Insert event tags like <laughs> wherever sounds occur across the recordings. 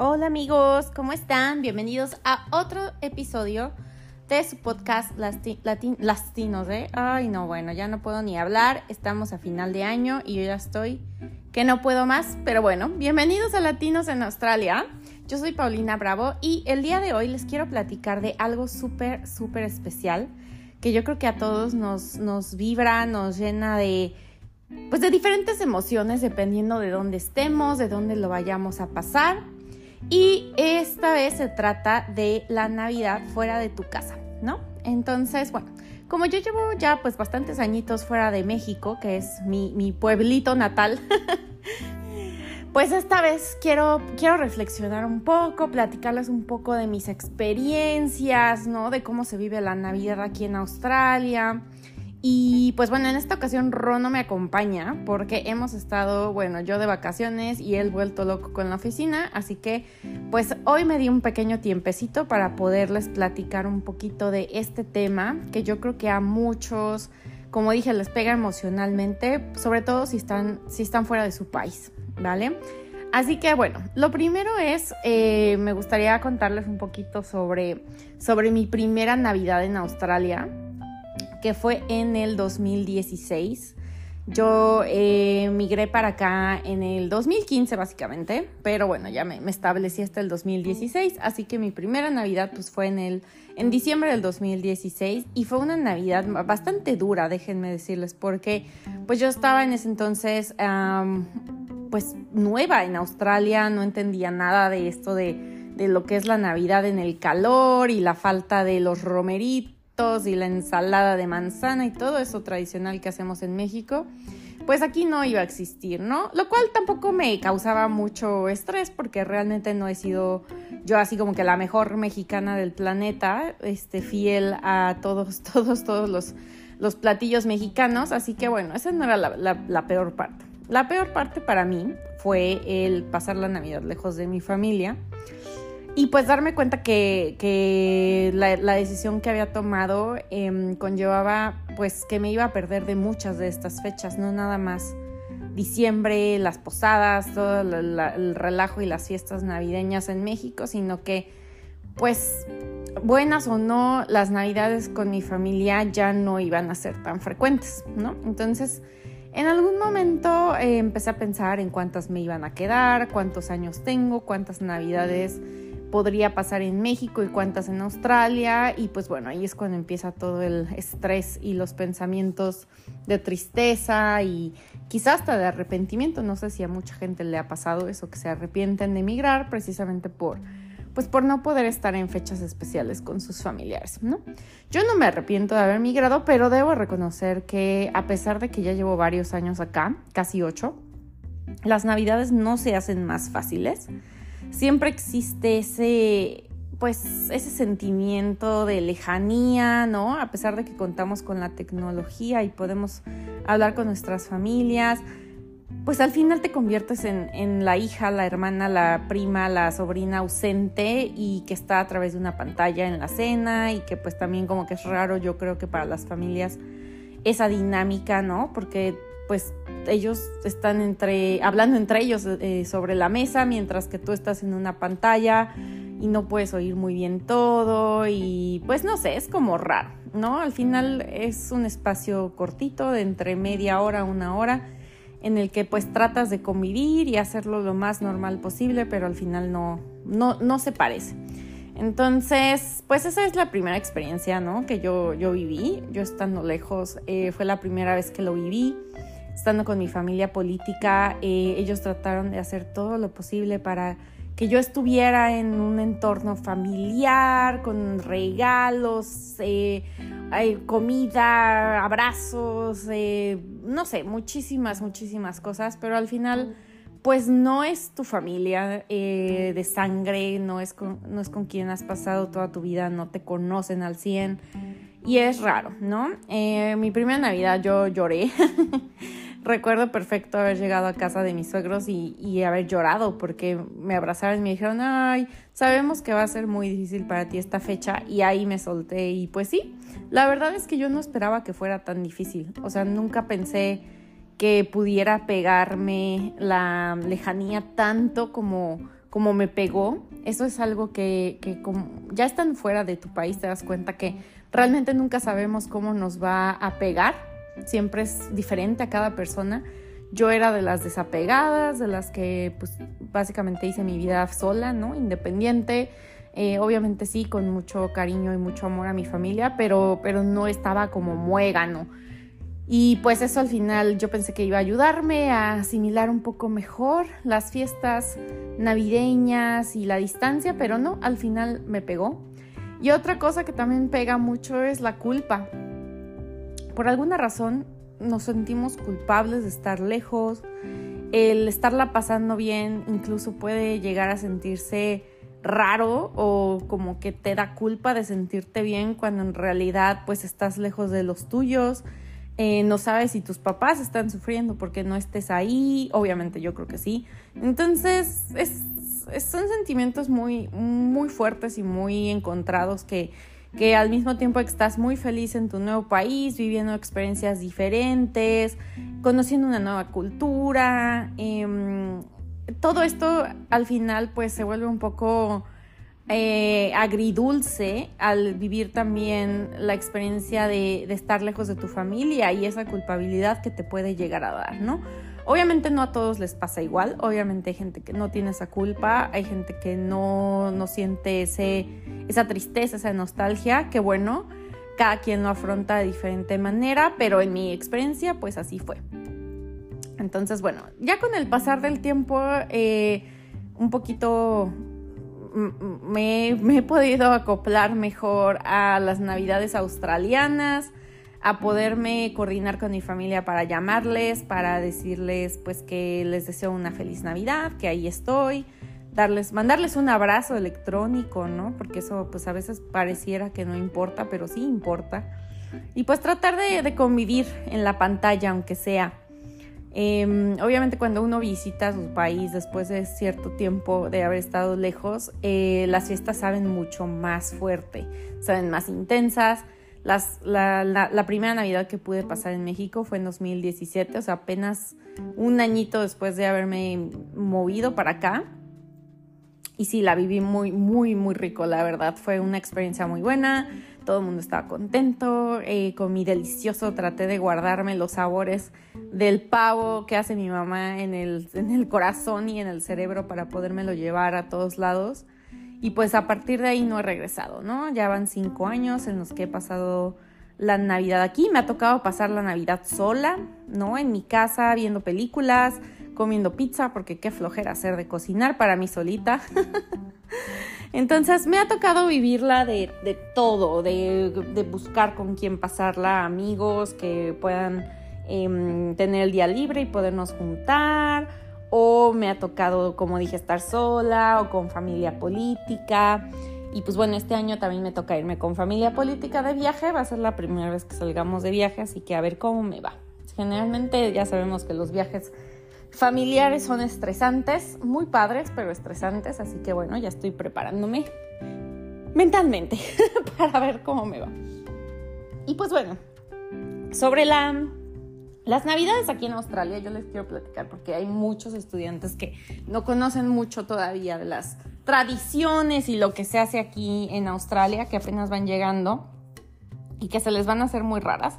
Hola amigos, ¿cómo están? Bienvenidos a otro episodio de su podcast Latinos, ¿eh? Ay, no, bueno, ya no puedo ni hablar, estamos a final de año y yo ya estoy que no puedo más, pero bueno, bienvenidos a Latinos en Australia. Yo soy Paulina Bravo y el día de hoy les quiero platicar de algo súper, súper especial que yo creo que a todos nos, nos vibra, nos llena de pues de diferentes emociones dependiendo de dónde estemos, de dónde lo vayamos a pasar. Y esta vez se trata de la Navidad fuera de tu casa, ¿no? Entonces, bueno, como yo llevo ya pues bastantes añitos fuera de México, que es mi, mi pueblito natal, <laughs> pues esta vez quiero, quiero reflexionar un poco, platicarles un poco de mis experiencias, ¿no? De cómo se vive la Navidad aquí en Australia. Y pues bueno, en esta ocasión Rono me acompaña porque hemos estado, bueno, yo de vacaciones y él vuelto loco con la oficina, así que pues hoy me di un pequeño tiempecito para poderles platicar un poquito de este tema que yo creo que a muchos, como dije, les pega emocionalmente, sobre todo si están, si están fuera de su país, ¿vale? Así que bueno, lo primero es, eh, me gustaría contarles un poquito sobre, sobre mi primera Navidad en Australia que fue en el 2016. Yo eh, migré para acá en el 2015 básicamente, pero bueno, ya me, establecí hasta el 2016, así que mi primera Navidad pues fue en el en diciembre del 2016 y fue una Navidad bastante dura, déjenme decirles, porque pues yo estaba en ese entonces pues nueva en Australia, no entendía nada de esto de, de lo que es la Navidad en el calor y la falta de los romeritos y la ensalada de manzana y todo eso tradicional que hacemos en México, pues aquí no iba a existir, ¿no? Lo cual tampoco me causaba mucho estrés porque realmente no he sido yo así como que la mejor mexicana del planeta, este, fiel a todos, <laughs> todos, todos los, los platillos mexicanos, así que bueno, esa no era la peor parte. La peor parte para mí fue el pasar la Navidad lejos de mi familia y pues darme cuenta que, la, decisión que había tomado em, conllevaba pues que me iba a perder de muchas de estas fechas, no nada más diciembre, las posadas, todo el relajo y las fiestas navideñas en México, sino que pues buenas o no, las navidades con mi familia ya no iban a ser tan frecuentes, ¿no? Entonces, en algún momento eh, empecé a pensar en cuántas me iban a quedar, cuántos años tengo, cuántas navidades podría pasar en México y cuántas en Australia. Y pues bueno, ahí es cuando empieza todo el estrés y los pensamientos de tristeza y quizás hasta de arrepentimiento. No sé si a mucha gente le ha pasado eso, que se arrepienten de emigrar precisamente por pues por no poder estar en fechas especiales con sus familiares, ¿no? Yo no me arrepiento de haber migrado, pero debo reconocer que a pesar de que ya llevo varios años acá, casi ocho, las navidades no se hacen más fáciles siempre existe ese pues ese sentimiento de lejanía, ¿no? A pesar de que contamos con la tecnología y podemos hablar con nuestras familias, pues al final te conviertes en, la hija, la hermana, la prima, la sobrina ausente y que está a través de una pantalla en la cena y que pues también como que es raro yo creo que para las familias esa dinámica, ¿no? Porque pues ellos están entre, hablando entre ellos eh, sobre la mesa mientras que tú estás en una pantalla y no puedes oír muy bien todo y pues no sé, es como raro, ¿no? Al final es un espacio cortito de entre media hora a una hora en el que pues tratas de convivir y hacerlo lo más normal posible, pero al final no, no, no se parece. Entonces, pues esa es la primera experiencia, ¿no? Que yo, yo viví, yo estando lejos, eh, fue la primera vez que lo viví estando con mi familia política, eh, ellos trataron de hacer todo lo posible para que yo estuviera en un entorno familiar, con regalos, eh, comida, abrazos, eh, no sé, muchísimas, muchísimas cosas, pero al final pues no es tu familia de sangre, no es, con, no es con quien has pasado toda tu vida, no te conocen al 100 y es raro, ¿no? mi primera Navidad yo lloré. <laughs> recuerdo perfecto haber llegado a casa de mis suegros y, haber llorado porque me abrazaron y me dijeron, ay, sabemos que va a ser muy difícil para ti esta fecha y ahí me solté y pues sí, la verdad es que yo no esperaba que fuera tan difícil, o sea, nunca pensé que pudiera pegarme la lejanía tanto como, como me pegó, eso es algo que, que como ya están fuera de tu país, te das cuenta que realmente nunca sabemos cómo nos va a pegar, siempre es diferente a cada persona. Yo era de las desapegadas, de las que pues básicamente hice mi vida sola, ¿no? Independiente, eh, obviamente sí, con mucho cariño y mucho amor a mi familia, pero, pero no estaba como muégano. Y pues eso al final yo pensé que iba a ayudarme a asimilar un poco mejor las fiestas navideñas y la distancia, pero no, al final me pegó. Y otra cosa que también pega mucho es la culpa. Por alguna razón nos sentimos culpables de estar lejos, el estarla pasando bien incluso puede llegar a sentirse raro o como que te da culpa de sentirte bien cuando en realidad pues estás lejos de los tuyos. Eh, no sabes si tus papás están sufriendo porque no estés ahí, obviamente yo creo que sí. Entonces, son sentimientos muy, muy fuertes y muy encontrados que, que al mismo tiempo que estás muy feliz en tu nuevo país, viviendo experiencias diferentes, conociendo una nueva cultura, em, todo esto al final pues se vuelve un poco eh, agridulce al vivir también la experiencia de, estar lejos de tu familia y esa culpabilidad que te puede llegar a dar, ¿no? Obviamente no a todos les pasa igual, obviamente hay gente que no tiene esa culpa, hay gente que no, no siente ese, esa tristeza, esa nostalgia, que bueno, cada quien lo afronta de diferente manera, pero en mi experiencia pues así fue. Entonces, bueno, ya con el pasar del tiempo, eh, un poquito me, he podido acoplar mejor a las navidades australianas, a poderme coordinar con mi familia para llamarles, para decirles pues que les deseo una feliz Navidad, que ahí estoy, darles, mandarles un abrazo electrónico, ¿no? Porque eso pues a veces pareciera que no importa, pero sí importa. Y pues tratar de, de convivir en la pantalla, aunque sea. Em, obviamente cuando uno visita su país después de cierto tiempo de haber estado lejos, eh, las fiestas saben mucho más fuerte, saben más intensas. La, la, primera Navidad que pude pasar en México fue en 2017, o sea, apenas un añito después de haberme movido para acá. Y sí, la viví muy, muy, muy rico, la verdad. Fue una experiencia muy buena todo el mundo estaba contento, eh, comí delicioso, traté de guardarme los sabores del pavo que hace mi mamá en el, en el corazón y en el cerebro para podérmelo llevar a todos lados. Y pues a partir de ahí no he regresado, ¿no? Ya van cinco años en los que he pasado la Navidad aquí. Me ha tocado pasar la Navidad sola, ¿no? En mi casa, viendo películas, comiendo pizza, porque qué flojera hacer de cocinar para mí solita. <laughs> Entonces me ha tocado vivirla de, todo, de, buscar con quién pasarla, amigos que puedan em, tener el día libre y podernos juntar, o me ha tocado, como dije, estar sola o con familia política. Y pues bueno, este año también me toca irme con familia política de viaje, va a ser la primera vez que salgamos de viaje, así que a ver cómo me va. Generalmente ya sabemos que los viajes familiares son estresantes, muy padres, pero estresantes, así que bueno, ya estoy preparándome mentalmente <laughs> para ver cómo me va. Y pues bueno, sobre la, las navidades aquí en Australia, yo les quiero platicar porque hay muchos estudiantes que no conocen mucho todavía de las tradiciones y lo que se hace aquí en Australia, que apenas van llegando y que se les van a hacer muy raras.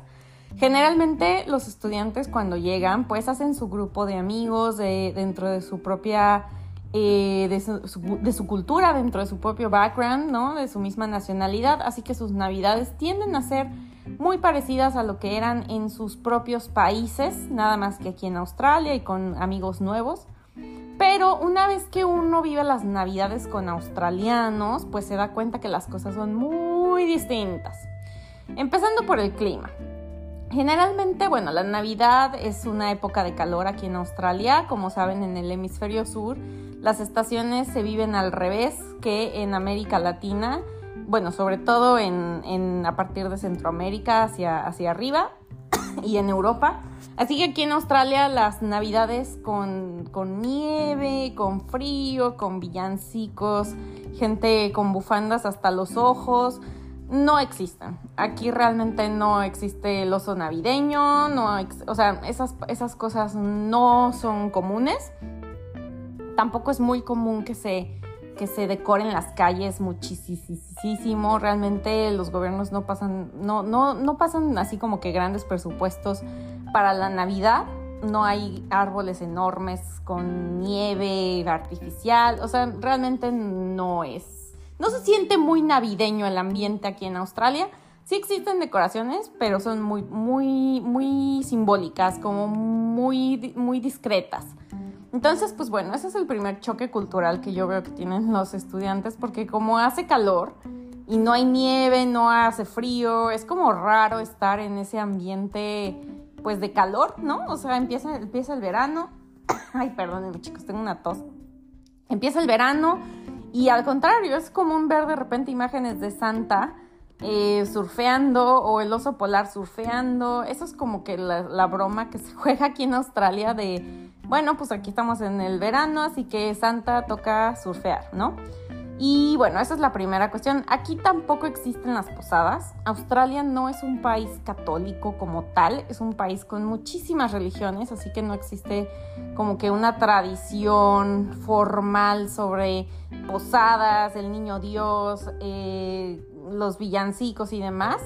Generalmente los estudiantes cuando llegan pues hacen su grupo de amigos dentro de su propia, eh, de, su, cultura, dentro de su propio background, ¿no? De su misma nacionalidad, así que sus navidades tienden a ser muy parecidas a lo que eran en sus propios países, nada más que aquí en Australia y con amigos nuevos. Pero una vez que uno vive las navidades con australianos, pues se da cuenta que las cosas son muy distintas. Empezando por el clima. Generalmente, bueno, la Navidad es una época de calor aquí en Australia. Como saben, en el hemisferio sur las estaciones se viven al revés que en América Latina. Bueno, sobre todo en, a partir de Centroamérica hacia, hacia arriba <coughs> y en Europa. Así que aquí en Australia las navidades con, con, nieve, con frío, con villancicos, gente con bufandas hasta los ojos, no existen. Aquí realmente no existe el oso navideño, no o sea, esas, esas cosas no son comunes. tampoco es muy común que se, que se decoren las calles muchísimo. Realmente los gobiernos no pasan, no, no, no pasan así como que grandes presupuestos para la Navidad. No hay árboles enormes con nieve artificial. O sea, realmente no es. No se siente muy navideño el ambiente aquí en Australia. Sí existen decoraciones, pero son muy, muy, muy simbólicas, como muy, muy discretas. Entonces, pues bueno, ese es el primer choque cultural que yo veo que tienen los estudiantes, porque como hace calor y no hay nieve, no hace frío, es como raro estar en ese ambiente, pues de calor, ¿no? O sea, empieza, empieza el verano. <coughs> Ay, perdónenme chicos, tengo una tos. Empieza el verano y al contrario, es común ver de repente imágenes de Santa eh, surfeando o el oso polar surfeando. Eso es como que la, broma que se <laughs> juega aquí en Australia de, bueno, pues aquí estamos en el verano, así que Santa toca surfear, ¿no? Y bueno, esa es la primera cuestión. Aquí tampoco existen las posadas. Australia no es un país católico como tal, es un país con muchísimas religiones, así que no existe como que una tradición formal sobre posadas, el niño Dios, eh, los villancicos y demás.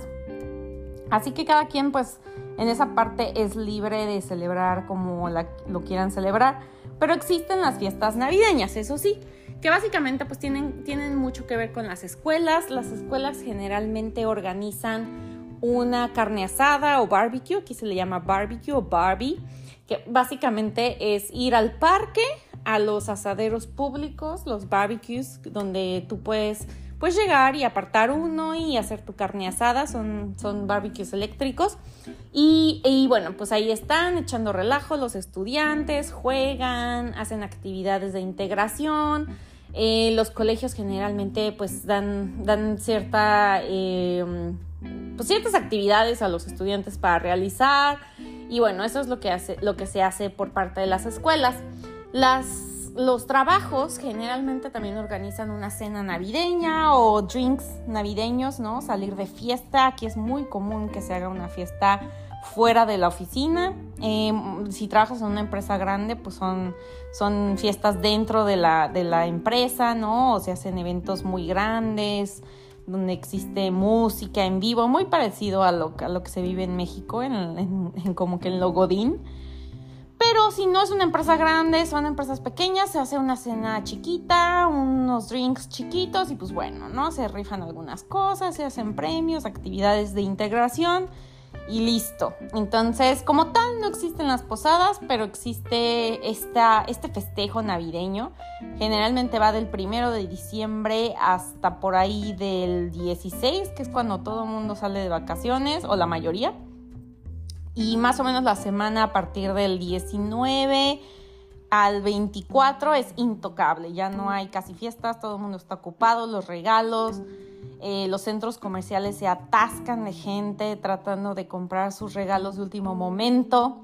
Así que cada quien pues en esa parte es libre de celebrar como lo quieran celebrar. Pero existen las fiestas navideñas, eso sí, que básicamente pues tienen, tienen mucho que ver con las escuelas. Las escuelas generalmente organizan una carne asada o barbecue, aquí se le llama barbecue o barbie, que básicamente es ir al parque, a los asaderos públicos, los barbecues, donde tú puedes pues llegar y apartar uno y hacer tu carne asada, son, son barbecues eléctricos. Y, bueno, pues ahí están echando relajo los estudiantes, juegan, hacen actividades de integración. Eh, los colegios generalmente pues dan, dan cierta, em, pues ciertas actividades a los estudiantes para realizar. Y bueno, eso es lo que, hace, lo que se hace por parte de las escuelas. Las los trabajos generalmente también organizan una cena navideña o drinks navideños, ¿no? Salir de fiesta. Aquí es muy común que se haga una fiesta fuera de la oficina. Em, si trabajas en una empresa grande, pues son, son fiestas dentro de la, de la empresa, ¿no? O se hacen eventos muy grandes donde existe música en vivo, muy parecido a lo, a lo que se vive en México, en, como que en Logodín. Pero si no es una empresa grande, son empresas pequeñas, se hace una cena chiquita, unos drinks chiquitos y pues bueno, ¿no? Se rifan algunas cosas, se hacen premios, actividades de integración y listo. Entonces, como tal, no existen las posadas, pero existe esta, este festejo navideño. Generalmente va del primero de diciembre hasta por ahí del 16, que es cuando todo el mundo sale de vacaciones, o la mayoría y más o menos la semana a partir del 19 al 24 es intocable, ya no hay casi fiestas, todo el mundo está ocupado, los regalos, eh, los centros comerciales se atascan de gente tratando de comprar sus regalos de último momento.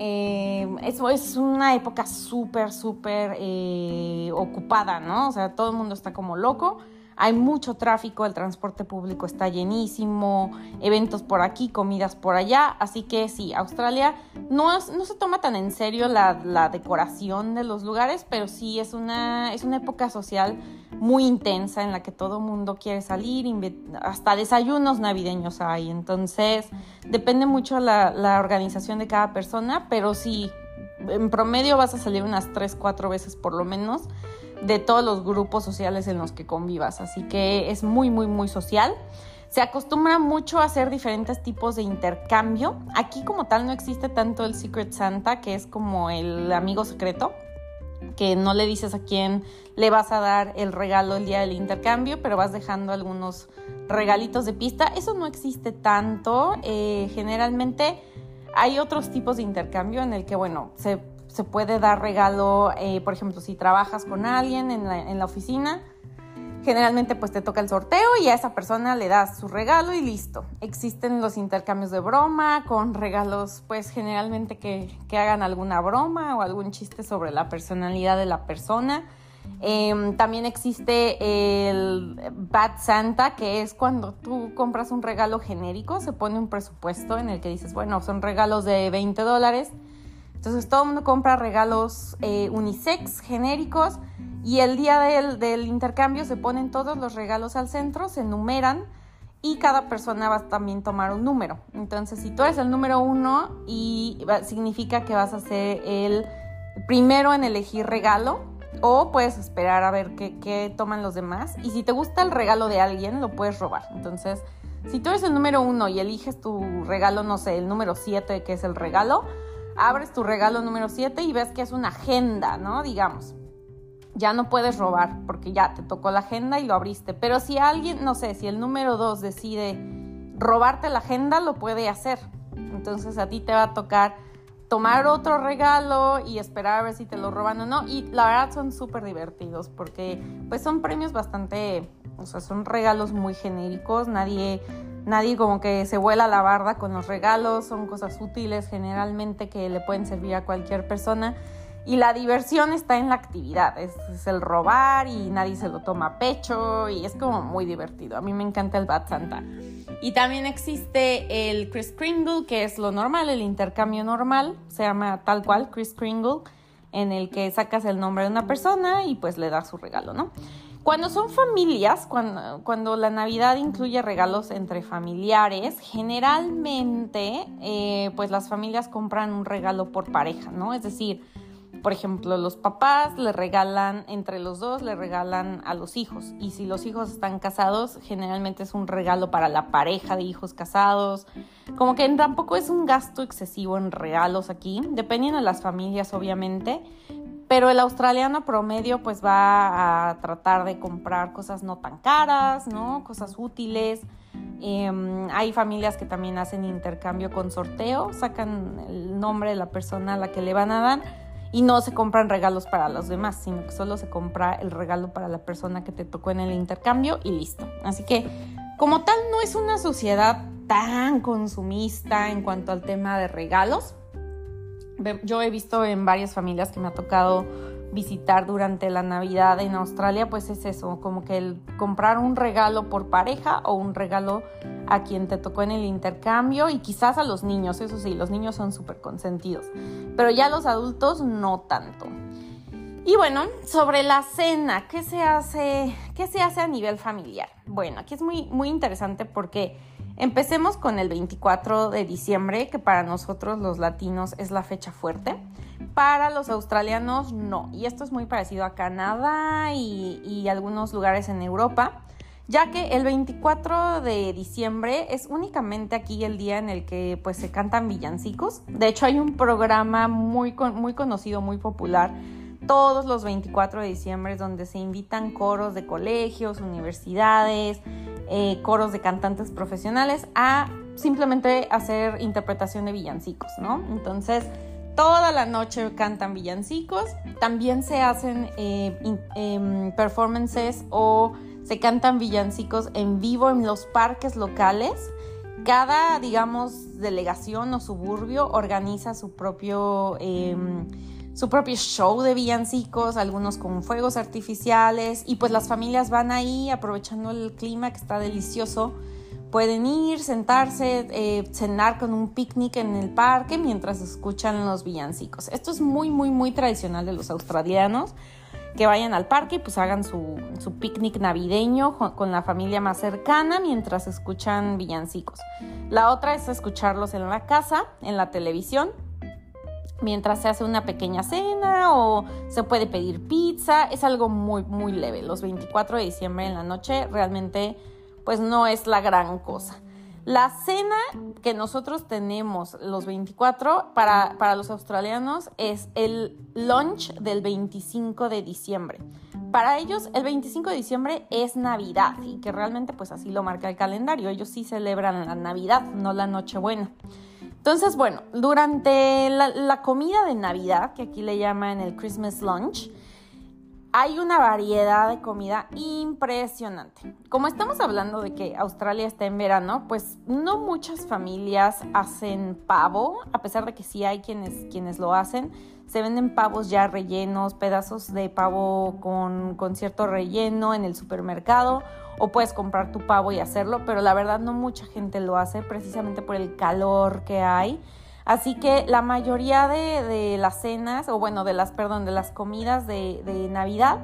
Eh, es una época súper, súper eh, ocupada, ¿no? O sea, todo el mundo está como loco hay mucho tráfico, el transporte público está llenísimo, eventos por aquí, comidas por allá, así que sí, Australia no, no se toma tan en serio la, decoración de los lugares, pero sí es una, es una época social muy intensa en la que todo mundo quiere salir, hasta desayunos navideños hay, entonces depende mucho la, la organización de cada persona, pero sí, en promedio vas a salir unas 3, 4 veces por lo menos de todos los grupos sociales en los que convivas. Así que es muy, muy, muy social. Se acostumbra mucho a hacer diferentes tipos de intercambio. Aquí como tal no existe tanto el Secret Santa, que es como el amigo secreto, que no le dices a quién le vas a dar el regalo el día del intercambio, pero vas dejando algunos regalitos de pista. Eso no existe tanto. Eh, generalmente hay otros tipos de intercambio en el que, bueno, se se puede dar regalo, eh, por ejemplo, si trabajas con alguien en la, oficina, generalmente pues te toca el sorteo y a esa persona le das su regalo y listo. Existen los intercambios de broma con regalos pues generalmente que, que hagan alguna broma o algún chiste sobre la personalidad de la persona. Em, también existe el Bad Santa, que es cuando tú compras un regalo genérico, se pone un presupuesto en el que dices, bueno, son regalos de 20 dólares Entonces todo el mundo compra regalos eh, unisex, genéricos, y el día del, intercambio se ponen todos los regalos al centro, se enumeran y cada persona va a también tomar un número. Entonces, si tú eres el número uno, y significa que vas a ser el primero en elegir regalo, o puedes esperar a ver qué, qué, toman los demás. Y si te gusta el regalo de alguien, lo puedes robar. Entonces, si tú eres el número uno y eliges tu regalo, no sé, el número siete, que es el regalo, abres tu regalo número siete y ves que es una agenda, ¿no? Digamos ya no puedes robar porque ya te tocó la agenda y lo abriste. Pero si alguien, no sé, si el número dos decide robarte la agenda, lo puede hacer. Entonces a ti te va a tocar tomar otro regalo y esperar a ver si te lo roban o no. Y la verdad son súper divertidos porque pues son premios bastante, o sea, son regalos muy genéricos. Nadie, nadie como que se vuela la barda con los regalos. Son cosas útiles generalmente que le pueden servir a cualquier persona. Y la diversión está en la actividad, es, el robar y nadie se lo toma a pecho y es como muy divertido. A mí me encanta el Bad Santa. Y también existe el Chris Kringle, que es lo normal, el intercambio normal, se llama tal cual Chris Kringle, en el que sacas el nombre de una persona y pues le das su regalo, ¿no? Cuando son familias, cuando, cuando la Navidad incluye regalos entre familiares, generalmente eh, pues las familias compran un regalo por pareja, ¿no? Es decir, por ejemplo, los papás le regalan, entre los dos le regalan a los hijos. Y si los hijos están casados, generalmente es un regalo para la pareja de hijos casados. Como que tampoco es un gasto excesivo en regalos aquí, dependiendo de las familias, obviamente. Pero el australiano promedio pues va a tratar de comprar cosas no tan caras, ¿no? Cosas útiles. Em, hay familias que también hacen intercambio con sorteo, sacan el nombre de la persona a la que le van a dar y no se compran regalos para los demás, sino que solo se compra el regalo para la persona que te tocó en el intercambio y listo. Así que como tal no es una sociedad tan consumista en cuanto al tema de regalos. Yo he visto en varias familias que me ha tocado visitar durante la Navidad en Australia, pues es eso, como que el comprar un regalo por pareja o un regalo a quien te tocó en el intercambio y quizás a los niños, eso sí, los niños son súper consentidos, pero ya los adultos no tanto. Y bueno, sobre la cena, ¿qué se hace, qué se hace a nivel familiar? Bueno, aquí es muy, muy interesante porque empecemos con el 24 de diciembre, que para nosotros los latinos es la fecha fuerte. Para los australianos no. Y esto es muy parecido a Canadá y, algunos lugares en Europa ya que el 24 de diciembre es únicamente aquí el día en el que pues se cantan villancicos. De hecho hay un programa muy, muy conocido, muy popular todos los 24 de diciembre donde se invitan coros de colegios, universidades, eh, coros de cantantes profesionales a simplemente hacer interpretación de villancicos, ¿no? Entonces, toda la noche cantan villancicos, también se hacen eh, em, performances o se cantan villancicos en vivo en los parques locales. Cada, digamos, delegación o suburbio organiza su propio, em, su propio show de villancicos, algunos con fuegos artificiales y pues las familias van ahí aprovechando el clima que está delicioso. Pueden ir, sentarse, eh, cenar con un picnic en el parque mientras escuchan los villancicos. Esto es muy, muy, muy tradicional de los australianos que vayan al parque y pues hagan su, picnic navideño con la familia más cercana mientras escuchan villancicos. La otra es escucharlos en la casa, en la televisión, mientras se hace una pequeña cena o se puede pedir pizza. Es algo muy, muy leve. Los 24 de diciembre en la noche realmente pues no es la gran cosa. La cena que nosotros tenemos los 24 para, para, los australianos es el lunch del 25 de diciembre. Para ellos el 25 de diciembre es Navidad y que realmente pues así lo marca el calendario. Ellos sí celebran la Navidad, no la Nochebuena. Entonces, bueno, durante la, comida de Navidad, que aquí le llaman el Christmas lunch, hay una variedad de comida impresionante. Como estamos hablando de que Australia está en verano, pues no muchas familias hacen pavo, a pesar de que sí hay quienes, quienes lo hacen. Se venden pavos ya rellenos, pedazos de pavo con, con cierto relleno en el supermercado, o puedes comprar tu pavo y hacerlo, pero la verdad no mucha gente lo hace precisamente por el calor que hay. Así que la mayoría de, las cenas, o bueno, de las, perdón, de las comidas de, de Navidad,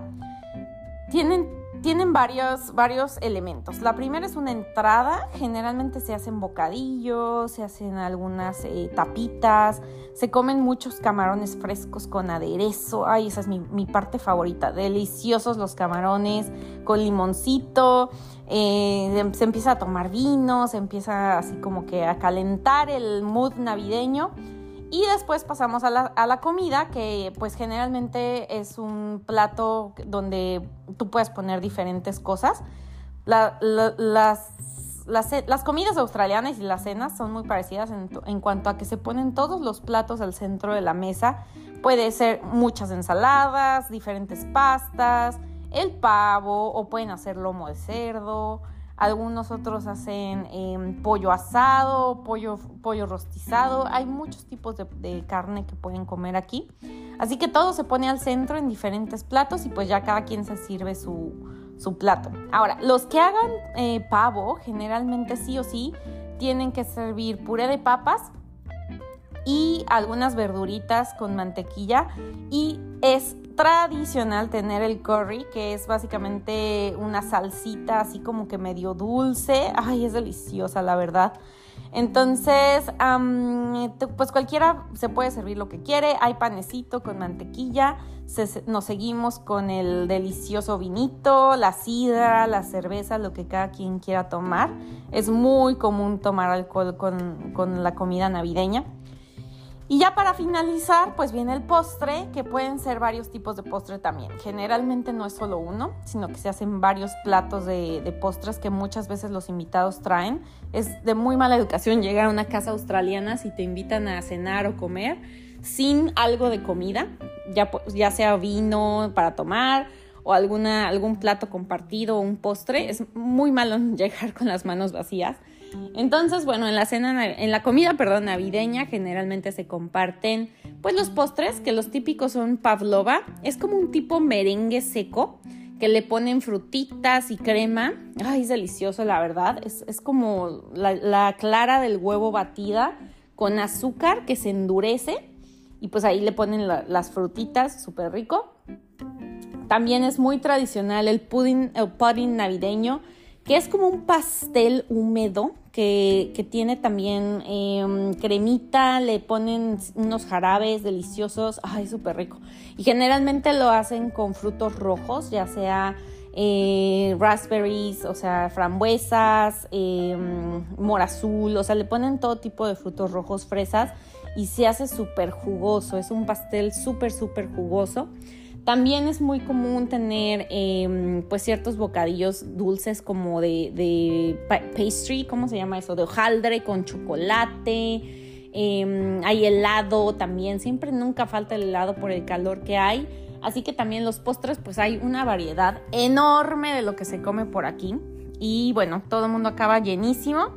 tienen tienen varios, varios elementos. La primera es una entrada, generalmente se hacen bocadillos, se hacen algunas eh, tapitas, se comen muchos camarones frescos con aderezo, ay, esa es mi, parte favorita, deliciosos los camarones con limoncito, eh, se empieza a tomar vino, se empieza así como que a calentar el mood navideño. Y después pasamos a la, comida, que pues generalmente es un plato donde tú puedes poner diferentes cosas. las, las, comidas australianas y las cenas son muy parecidas en, en, cuanto a que se ponen todos los platos al centro de la mesa. Puede ser muchas ensaladas, diferentes pastas, el pavo o pueden hacer lomo de cerdo algunos otros hacen em, pollo asado, pollo, pollo rostizado, hay muchos tipos de, carne que pueden comer aquí. Así que todo se pone al centro en diferentes platos y pues ya cada quien se sirve su, plato. Ahora, los que hagan eh, pavo, generalmente sí o sí, tienen que servir puré de papas y algunas verduritas con mantequilla y es tradicional tener el curry, que es básicamente una salsita así como que medio dulce. Ay, es deliciosa, la verdad. Entonces, pues cualquiera se puede servir lo que quiere. Hay panecito con mantequilla. nos seguimos con el delicioso vinito, la sidra, la cerveza, lo que cada quien quiera tomar. Es muy común tomar alcohol con, con la comida navideña. Y ya para finalizar, pues viene el postre, que pueden ser varios tipos de postre también. Generalmente no es solo uno, sino que se hacen varios platos de, postres que muchas veces los invitados traen. Es de muy mala educación llegar a una casa australiana si te invitan a cenar o comer sin algo de comida, ya, sea vino para tomar o algún plato compartido o un postre. Es muy malo <laughs> llegar con las manos vacías. Entonces, bueno, en la cena, en la comida, perdón, navideña, generalmente se comparten, pues los postres, que los típicos son pavlova, es como un tipo merengue seco, que le ponen frutitas y crema. Ay, es delicioso, la verdad. Es, como la, clara del huevo batida con azúcar que se endurece y pues ahí le ponen las frutitas, súper rico. También es muy tradicional el pudding, el pudding navideño, que es como un pastel húmedo que, tiene también em, cremita, le ponen unos jarabes deliciosos, ay, súper rico. Y generalmente lo hacen con frutos rojos, ya sea eh, raspberries, o sea, frambuesas, em, mora azul, o sea, le ponen todo tipo de frutos rojos, fresas, y se hace súper jugoso, es un pastel súper, súper jugoso. También es muy común tener em, pues ciertos bocadillos dulces como de, pastry, ¿cómo se llama eso? De hojaldre con chocolate. Em, hay helado también, siempre nunca falta el helado por el calor que hay. Así que también los postres, pues hay una variedad enorme de lo que se come por aquí. Y bueno, todo el mundo acaba llenísimo.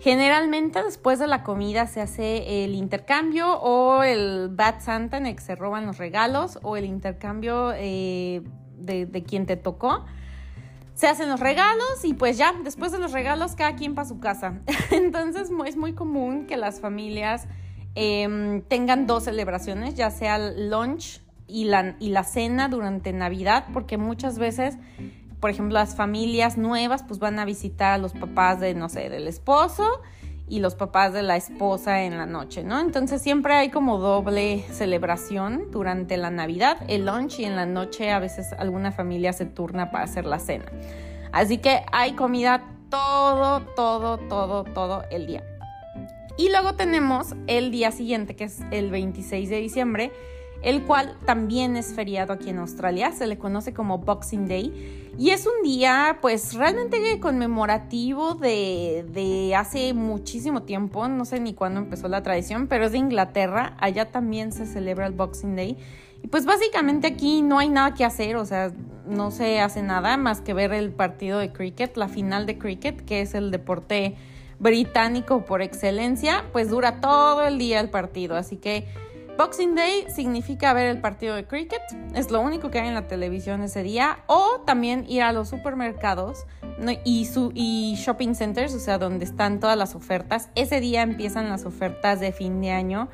Generalmente después de la comida se hace el intercambio o el Bad Santa en el que se roban los regalos o el intercambio eh, de, quien te tocó. Se hacen los regalos y pues ya, después de los regalos cada quien para su casa. <laughs> Entonces es muy común que las familias em, tengan dos celebraciones, ya sea el lunch y la, y la cena durante Navidad, porque muchas veces por ejemplo, las familias nuevas pues van a visitar a los papás de, no sé, del esposo y los papás de la esposa en la noche, ¿no? Entonces siempre hay como doble celebración durante la Navidad, el lunch y en la noche a veces alguna familia se turna para hacer la cena. Así que hay comida todo, todo, todo, todo el día. Y luego tenemos el día siguiente, que es el 26 de diciembre, el cual también es feriado aquí en Australia, se le conoce como Boxing Day. Y es un día pues realmente conmemorativo de, hace muchísimo tiempo, no sé ni cuándo empezó la tradición, pero es de Inglaterra, allá también se celebra el Boxing Day. Y pues básicamente aquí no hay nada que hacer, o sea, no se hace nada más que ver el partido de cricket, la final de cricket, que es el deporte británico por excelencia, pues dura todo el día el partido, así que Boxing Day significa ver el partido de cricket, es lo único que hay en la televisión ese día, o también ir a los supermercados y, su, shopping centers, o sea, donde están todas las ofertas. Ese día empiezan las ofertas de fin de año.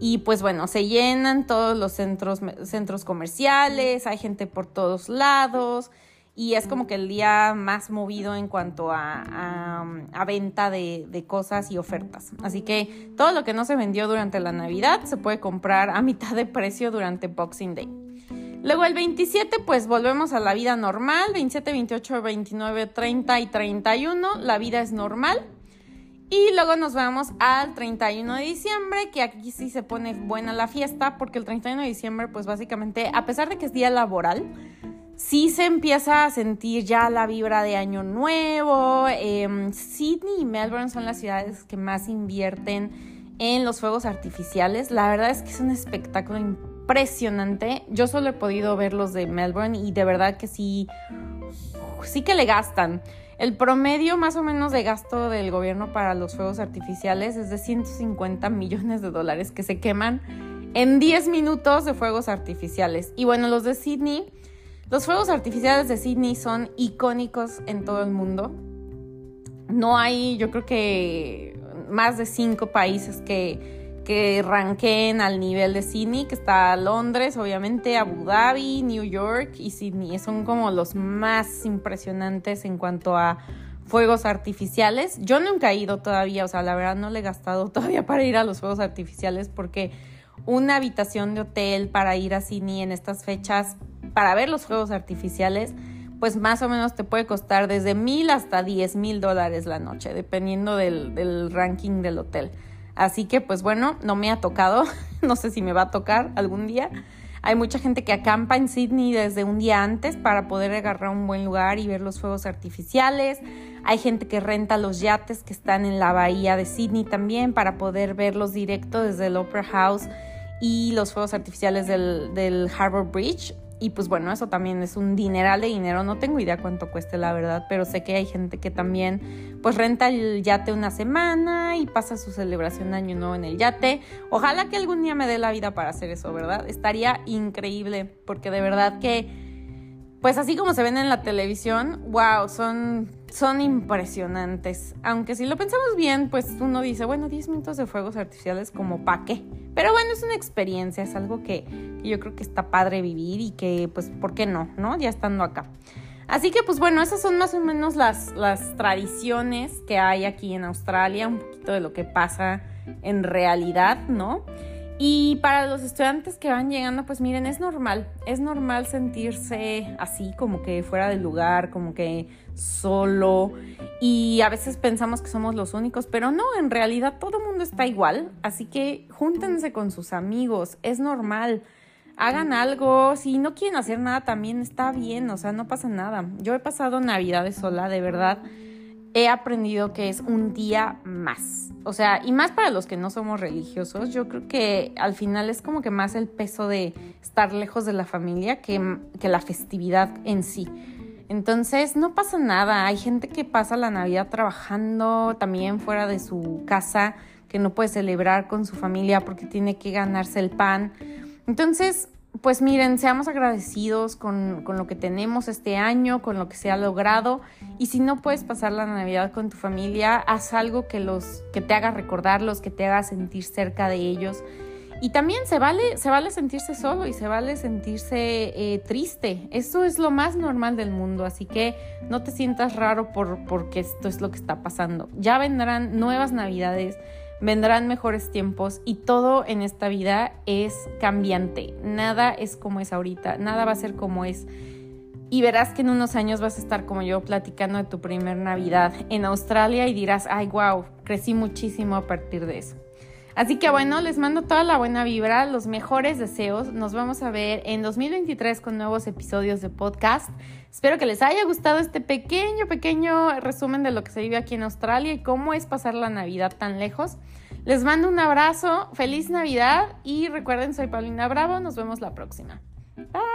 Y pues bueno, se llenan todos los centros comerciales, hay gente por todos lados y es como que el día más movido en cuanto a, venta de, de, cosas y ofertas. Así que todo lo que no se vendió durante la Navidad se puede comprar a mitad de precio durante Boxing Day. Luego el 27, pues volvemos a la vida normal, 27, 28, 29, 30 y 31, la vida es normal. Y luego nos vamos al 31 de diciembre, que aquí sí se pone buena la fiesta, porque el 31 de diciembre, pues básicamente, a pesar de que es día laboral, sí se empieza a sentir ya la vibra de año nuevo. Em, Sydney y Melbourne son las ciudades que más invierten en los fuegos artificiales. La verdad es que es un espectáculo impresionante. Yo solo he podido ver los de Melbourne y de verdad que sí, sí que le gastan. El promedio más o menos de gasto del gobierno para los fuegos artificiales es de 150 millones de dólares que se queman en 10 minutos de fuegos artificiales. Y bueno, los de Sydney, los fuegos artificiales de Sydney son icónicos en todo el mundo. No hay, yo creo que más de cinco países que que ranqueen al nivel de Sydney, que está Londres, obviamente, Abu Dhabi, New York y Sydney. Son como los más impresionantes en cuanto a fuegos artificiales. Yo nunca he ido todavía, o sea, la verdad no le he gastado <laughs> todavía para ir a los fuegos artificiales porque una habitación de hotel para ir a Sydney en estas fechas para ver los fuegos artificiales, pues más o menos te puede costar desde mil hasta diez mil dólares la noche, dependiendo del, del ranking del hotel. Así que pues bueno, no me ha tocado, <laughs> no sé si me va a tocar algún día. Hay mucha gente que acampa en Sydney desde un día antes para poder agarrar un buen lugar y ver los fuegos artificiales. Hay gente que renta los yates que están en la bahía de Sydney también para poder verlos directo desde el Opera House y los fuegos artificiales del, del Harbour Bridge. Y pues bueno, eso también es un dineral de dinero. No tengo idea cuánto cueste la verdad, pero sé que hay gente que también pues renta el yate una semana y pasa su celebración de año nuevo en el yate. Ojalá que algún día me dé la vida para hacer eso, ¿verdad? Estaría increíble porque de verdad que pues así como se ven en la televisión, wow, son, son impresionantes. Aunque si lo pensamos bien, pues uno dice, bueno, 10 minutos de fuegos artificiales como pa' qué. Pero bueno, es una experiencia, es algo que, yo creo que está padre vivir y que, pues, ¿por qué no? ¿No? Ya estando acá. Así que, pues bueno, esas son más o menos las, las tradiciones que hay aquí en Australia, un poquito de lo que pasa en realidad, ¿no? Y para los estudiantes que van llegando, pues miren, es normal, es normal sentirse así, como que fuera del lugar, como que solo. Y a veces pensamos que somos los únicos, pero no, en realidad todo el mundo está igual. Así que júntense con sus amigos, es normal. Hagan algo, si no quieren hacer nada también está bien, o sea, no pasa nada. Yo he pasado navidades sola, de verdad he aprendido que es un día más. O sea, y más para los que no somos religiosos, yo creo que al final es como que más el peso de estar lejos de la familia que, que la festividad en sí. Entonces, no pasa nada. Hay gente que pasa la Navidad trabajando también fuera de su casa, que no puede celebrar con su familia porque tiene que ganarse el pan. Entonces, pues miren, seamos agradecidos con, lo que tenemos este año, con lo que se ha logrado. Y si no puedes pasar la Navidad con tu familia, haz algo que, los, que te haga recordarlos, que te haga sentir cerca de ellos. Y también se vale, se vale sentirse solo y se vale sentirse eh, triste. Eso es lo más normal del mundo, así que no te sientas raro por, porque esto es lo que está pasando. Ya vendrán nuevas navidades vendrán mejores tiempos y todo en esta vida es cambiante. Nada es como es ahorita, nada va a ser como es. Y verás que en unos años vas a estar como yo platicando de tu primer Navidad en Australia y dirás, ay, wow, crecí muchísimo a partir de eso. Así que bueno, les mando toda la buena vibra, los mejores deseos. Nos vamos a ver en 2023 con nuevos episodios de podcast. Espero que les haya gustado este pequeño, pequeño resumen de lo que se vive aquí en Australia y cómo es pasar la Navidad tan lejos. Les mando un abrazo, feliz Navidad y recuerden, soy Paulina Bravo, nos vemos la próxima. Bye.